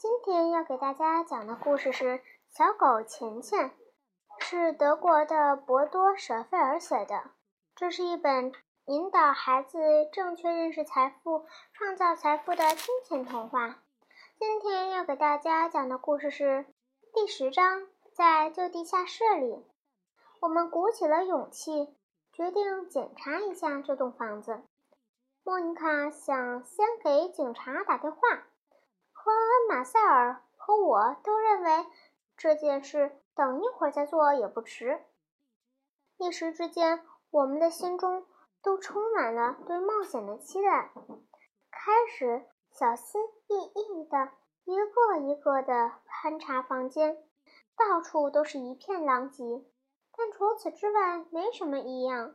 今天要给大家讲的故事是《小狗钱钱》，是德国的博多·舍费尔写的。这是一本引导孩子正确认识财富、创造财富的金钱童话。今天要给大家讲的故事是第十章，在旧地下室里。我们鼓起了勇气，决定检查一下这栋房子。莫妮卡想先给警察打电话。马塞尔和我都认为这件事等一会儿再做也不迟。一时之间，我们的心中都充满了对冒险的期待。开始小心翼翼地一个一个地勘察房间，到处都是一片狼藉，但除此之外没什么异样。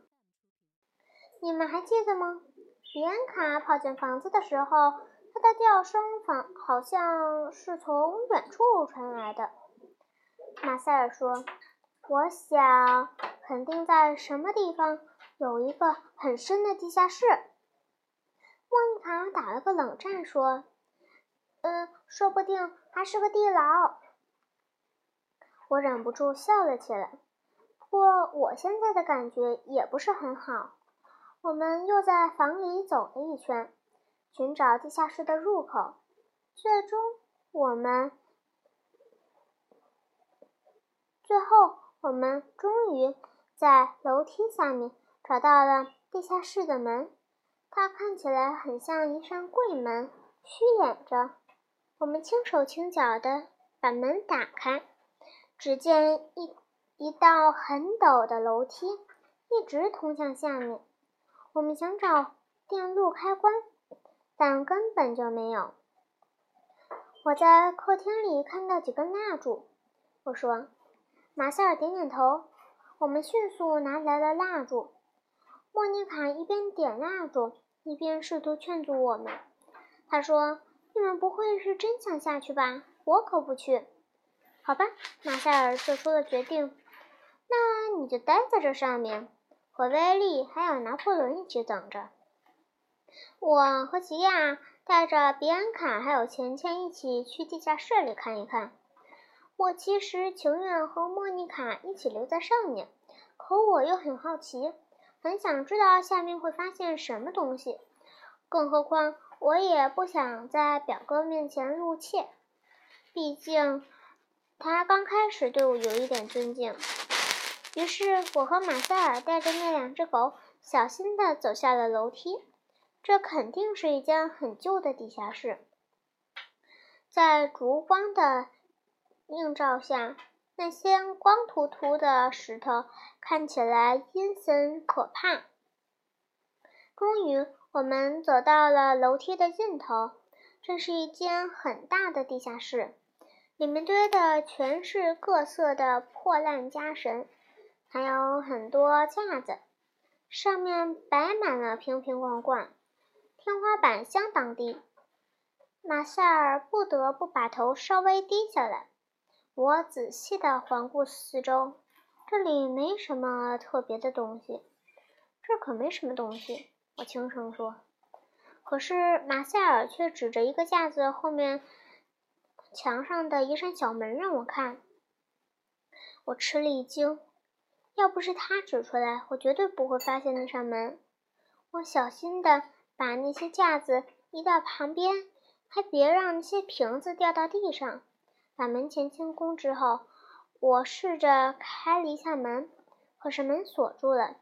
你们还记得吗？比安卡跑进房子的时候。它的叫声仿好像是从远处传来的。马塞尔说：“我想，肯定在什么地方有一个很深的地下室。”莫妮卡打了个冷战，说：“嗯，说不定还是个地牢。”我忍不住笑了起来。不过，我现在的感觉也不是很好。我们又在房里走了一圈。寻找地下室的入口，最终我们最后我们终于在楼梯下面找到了地下室的门。它看起来很像一扇柜门，虚掩着。我们轻手轻脚地把门打开，只见一一道很陡的楼梯一直通向下面。我们想找电路开关。但根本就没有。我在客厅里看到几根蜡烛，我说：“马塞尔点点头。”我们迅速拿来了蜡烛。莫妮卡一边点蜡烛，一边试图劝阻我们。他说：“你们不会是真想下去吧？我可不去。”好吧，马塞尔做出了决定。那你就待在这上面，和威利还有拿破仑一起等着。我和吉亚带着比安卡还有钱钱一起去地下室里看一看。我其实情愿和莫妮卡一起留在上面，可我又很好奇，很想知道下面会发现什么东西。更何况我也不想在表哥面前露怯，毕竟他刚开始对我有一点尊敬。于是，我和马塞尔带着那两只狗，小心地走下了楼梯。这肯定是一间很旧的地下室，在烛光的映照下，那些光秃秃的石头看起来阴森可怕。终于，我们走到了楼梯的尽头。这是一间很大的地下室，里面堆的全是各色的破烂家什，还有很多架子，上面摆满了瓶瓶罐罐。天花板相当低，马塞尔不得不把头稍微低下来。我仔细地环顾四周，这里没什么特别的东西。这可没什么东西，我轻声说。可是马塞尔却指着一个架子后面墙上的一扇小门让我看。我吃了一惊，要不是他指出来，我绝对不会发现那扇门。我小心地。把那些架子移到旁边，还别让那些瓶子掉到地上。把门前清空之后，我试着开了一下门，可是门锁住了。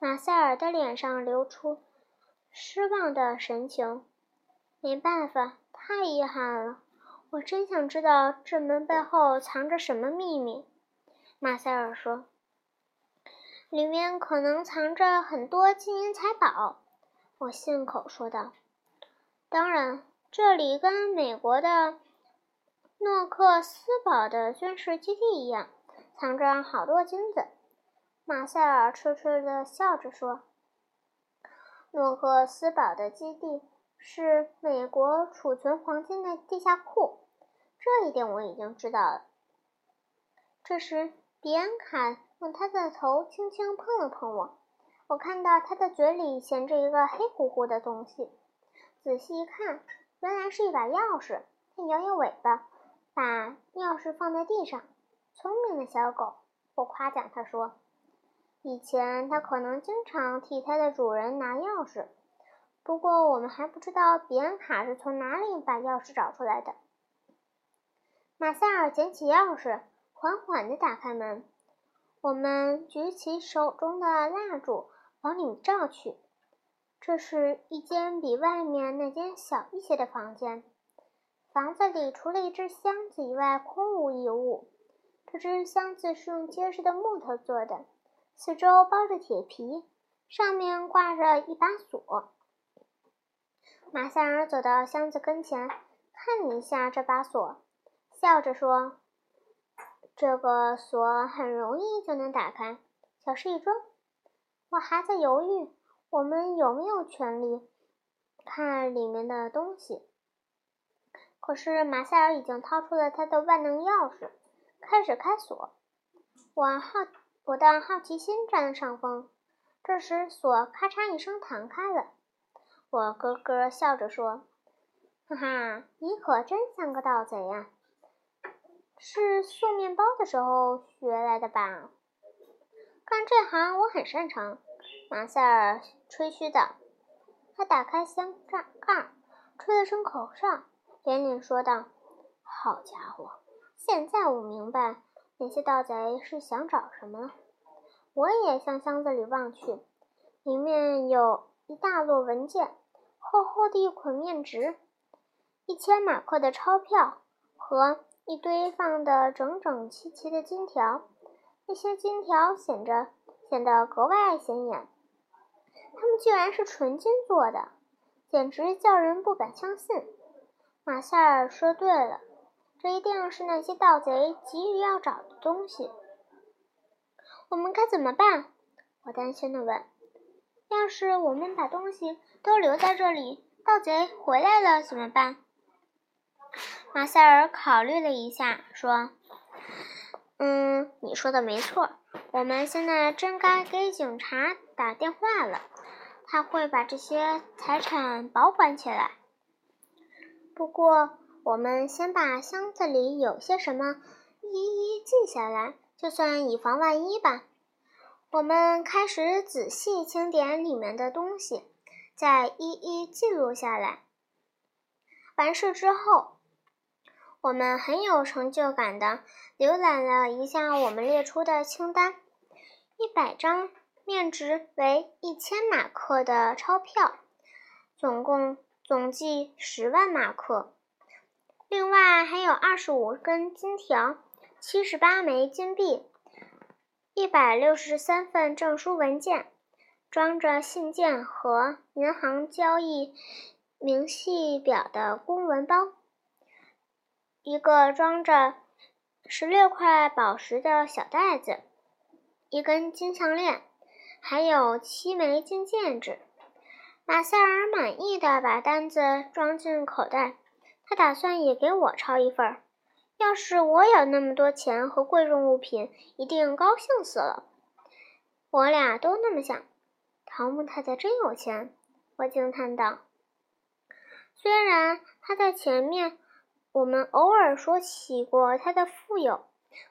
马塞尔的脸上流出失望的神情。没办法，太遗憾了。我真想知道这门背后藏着什么秘密。马塞尔说：“里面可能藏着很多金银财宝。”我信口说道：“当然，这里跟美国的诺克斯堡的军事基地一样，藏着好多金子。”马塞尔痴痴地笑着说：“诺克斯堡的基地是美国储存黄金的地下库，这一点我已经知道了。”这时，比安卡用他的头轻轻碰了碰我。我看到他的嘴里衔着一个黑乎乎的东西，仔细一看，原来是一把钥匙。他摇摇尾巴，把钥匙放在地上。聪明的小狗，我夸奖他说。以前他可能经常替他的主人拿钥匙，不过我们还不知道比安卡是从哪里把钥匙找出来的。马塞尔捡起钥匙，缓缓地打开门。我们举起手中的蜡烛，往里照去。这是一间比外面那间小一些的房间。房子里除了一只箱子以外，空无一物。这只箱子是用结实的木头做的。四周包着铁皮，上面挂着一把锁。马塞尔走到箱子跟前，看了一下这把锁，笑着说：“这个锁很容易就能打开，小事一桩。”我还在犹豫，我们有没有权利看里面的东西？可是马塞尔已经掏出了他的万能钥匙，开始开锁。我好。我的好奇心占了上风。这时，锁咔嚓一声弹开了。我咯咯笑着说：“哈哈，你可真像个盗贼呀！是送面包的时候学来的吧？”干这行我很擅长。”马塞尔吹嘘道。他打开箱盖盖，吹了声口哨，连连说道：“好家伙，现在我明白。”那些盗贼是想找什么了？我也向箱子里望去，里面有一大摞文件，厚厚的一捆面值，一千马克的钞票和一堆放得整整齐齐的金条。那些金条显着显得格外显眼，它们居然是纯金做的，简直叫人不敢相信。马塞尔说对了。这一定是那些盗贼急于要找的东西。我们该怎么办？我担心地问。要是我们把东西都留在这里，盗贼回来了怎么办？马塞尔考虑了一下，说：“嗯，你说的没错。我们现在真该给警察打电话了，他会把这些财产保管起来。不过……”我们先把箱子里有些什么一一记下来，就算以防万一吧。我们开始仔细清点里面的东西，再一一记录下来。完事之后，我们很有成就感地浏览了一下我们列出的清单：一百张面值为一千马克的钞票，总共总计十万马克。另外还有二十五根金条，七十八枚金币，一百六十三份证书文件，装着信件和银行交易明细表的公文包，一个装着十六块宝石的小袋子，一根金项链，还有七枚金戒指。马塞尔满意的把单子装进口袋。他打算也给我抄一份儿。要是我有那么多钱和贵重物品，一定高兴死了。我俩都那么想。桃木太太真有钱，我惊叹道。虽然他在前面我们偶尔说起过他的富有，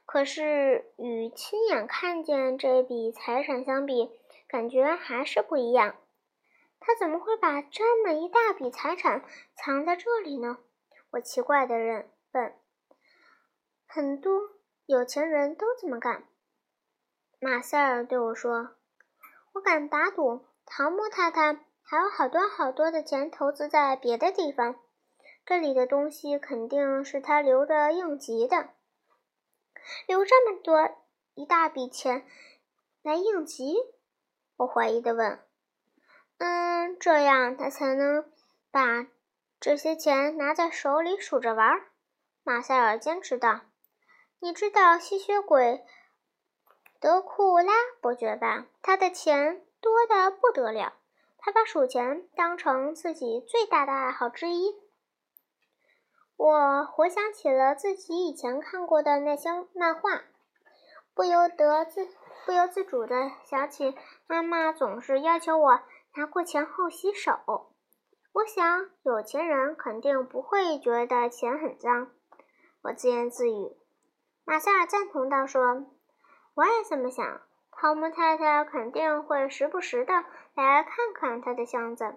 可是与亲眼看见这笔财产相比，感觉还是不一样。他怎么会把这么一大笔财产藏在这里呢？我奇怪的人问：“很多有钱人都这么干。”马塞尔对我说：“我敢打赌，唐木太太还有好多好多的钱投资在别的地方。这里的东西肯定是他留着应急的。留这么多一大笔钱来应急？”我怀疑的问：“嗯，这样他才能把。”这些钱拿在手里数着玩，马塞尔坚持道：“你知道吸血鬼德库拉伯爵吧？他的钱多的不得了，他把数钱当成自己最大的爱好之一。”我回想起了自己以前看过的那些漫画，不由得自不由自主地想起妈妈总是要求我拿过钱后洗手。我想有钱人肯定不会觉得钱很脏。我自言自语。马塞尔赞同道：“说，我也这么想。汤姆太太肯定会时不时的来看看他的箱子。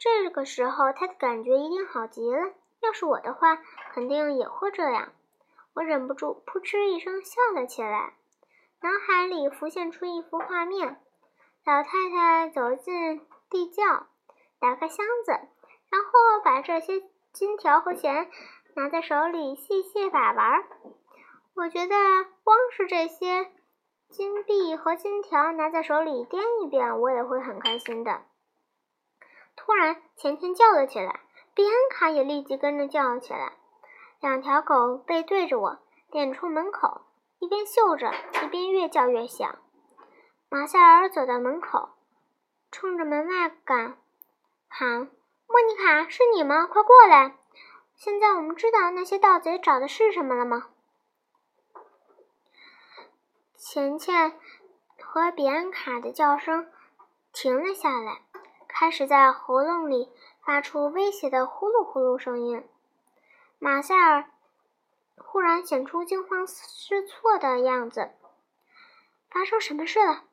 这个时候，他的感觉一定好极了。要是我的话，肯定也会这样。”我忍不住扑哧一声笑了起来，脑海里浮现出一幅画面：老太太走进地窖，打开箱子，然后把这些金条和钱。拿在手里细细把玩，我觉得光是这些金币和金条拿在手里掂一遍，我也会很开心的。突然，钱钱叫了起来，比安卡也立即跟着叫了起来。两条狗背对着我，脸冲门口，一边嗅着，一边越叫越响。马塞尔走到门口，冲着门外赶喊：“莫妮卡，是你吗？快过来！”现在我们知道那些盗贼找的是什么了吗？钱钱和比安卡的叫声停了下来，开始在喉咙里发出威胁的呼噜呼噜声音。马塞尔忽然显出惊慌失措的样子。发生什么事了？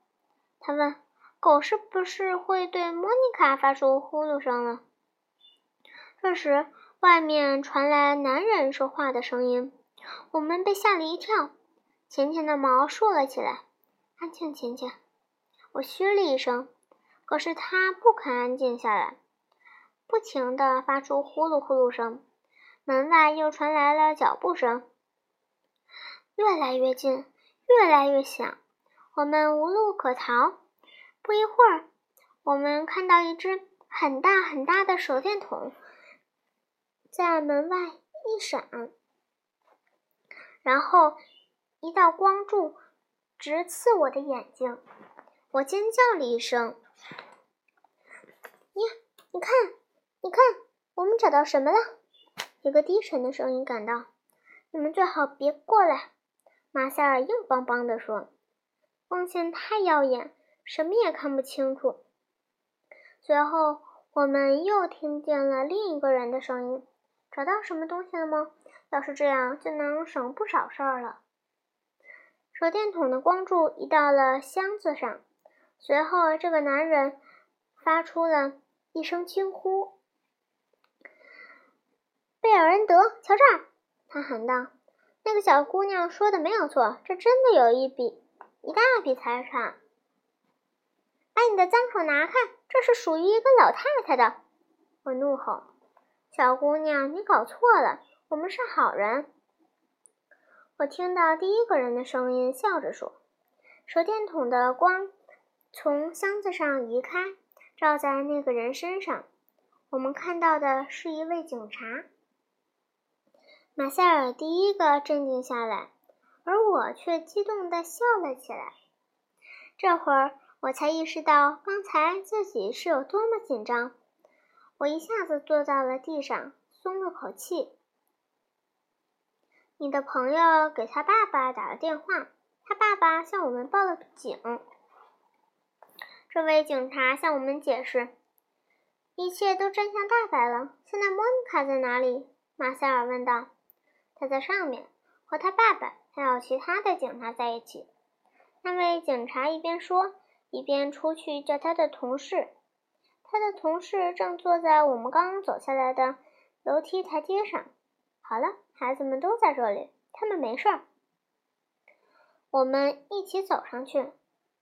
他问。狗是不是会对莫妮卡发出呼噜声了？这时。外面传来男人说话的声音，我们被吓了一跳。钱钱的毛竖了起来。安静，钱钱！我嘘了一声，可是他不肯安静下来，不停地发出呼噜呼噜声。门外又传来了脚步声，越来越近，越来越响。我们无路可逃。不一会儿，我们看到一只很大很大的手电筒。在门外一闪，然后一道光柱直刺我的眼睛，我尖叫了一声。你看，你看，我们找到什么了？一个低沉的声音赶到：“你们最好别过来。”马塞尔硬邦邦地说：“光线太耀眼，什么也看不清楚。”随后，我们又听见了另一个人的声音。找到什么东西了吗？要是这样，就能省不少事儿了。手电筒的光柱移到了箱子上，随后这个男人发出了一声惊呼：“贝尔恩德，瞧这儿！”他喊道：“那个小姑娘说的没有错，这真的有一笔一大笔财产。把你的脏手拿开，这是属于一个老太太的！”我怒吼。小姑娘，你搞错了，我们是好人。我听到第一个人的声音，笑着说：“手电筒的光从箱子上移开，照在那个人身上。我们看到的是一位警察。”马塞尔第一个镇定下来，而我却激动地笑了起来。这会儿我才意识到，刚才自己是有多么紧张。我一下子坐到了地上，松了口气。你的朋友给他爸爸打了电话，他爸爸向我们报了警。这位警察向我们解释，一切都真相大白了。现在莫妮卡在哪里？马塞尔问道。他在上面，和他爸爸还有其他的警察在一起。那位警察一边说，一边出去叫他的同事。他的同事正坐在我们刚刚走下来的楼梯台阶上。好了，孩子们都在这里，他们没事儿。我们一起走上去，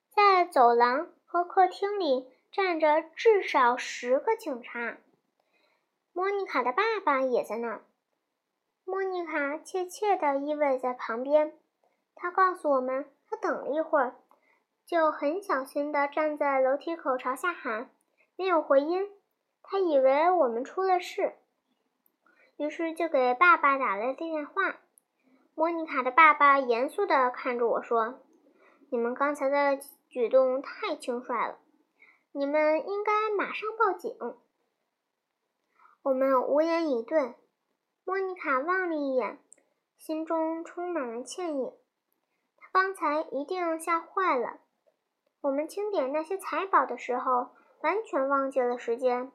在走廊和客厅里站着至少十个警察。莫妮卡的爸爸也在那儿。莫妮卡怯怯地依偎在旁边。他告诉我们，他等了一会儿，就很小心地站在楼梯口朝下喊。没有回音，他以为我们出了事，于是就给爸爸打了电话。莫妮卡的爸爸严肃地看着我说：“你们刚才的举动太轻率了，你们应该马上报警。”我们无言以对。莫妮卡望了一眼，心中充满了歉意。他刚才一定吓坏了。我们清点那些财宝的时候。完全忘记了时间。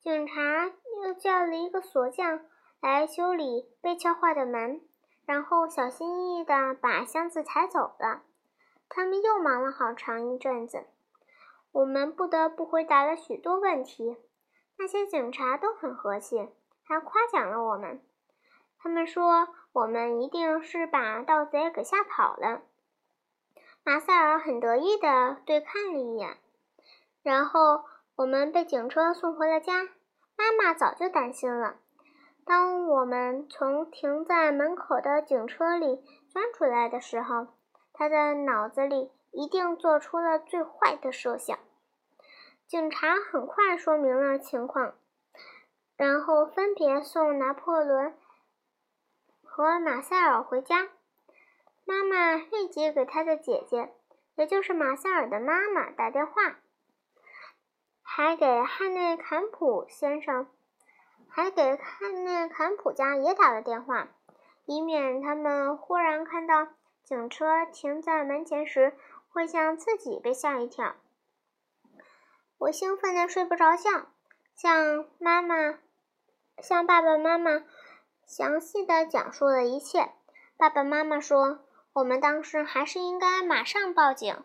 警察又叫了一个锁匠来修理被撬坏的门，然后小心翼翼地把箱子抬走了。他们又忙了好长一阵子，我们不得不回答了许多问题。那些警察都很和气，还夸奖了我们。他们说我们一定是把盗贼给吓跑了。马塞尔很得意地对看了一眼，然后我们被警车送回了家。妈妈早就担心了。当我们从停在门口的警车里钻出来的时候，他的脑子里一定做出了最坏的设想。警察很快说明了情况，然后分别送拿破仑和马塞尔回家。妈妈立即给他的姐姐，也就是马塞尔的妈妈打电话。还给汉内坎普先生，还给汉内坎普家也打了电话，以免他们忽然看到警车停在门前时，会像自己被吓一跳。我兴奋的睡不着觉，向妈妈、向爸爸妈妈详细的讲述了一切。爸爸妈妈说，我们当时还是应该马上报警。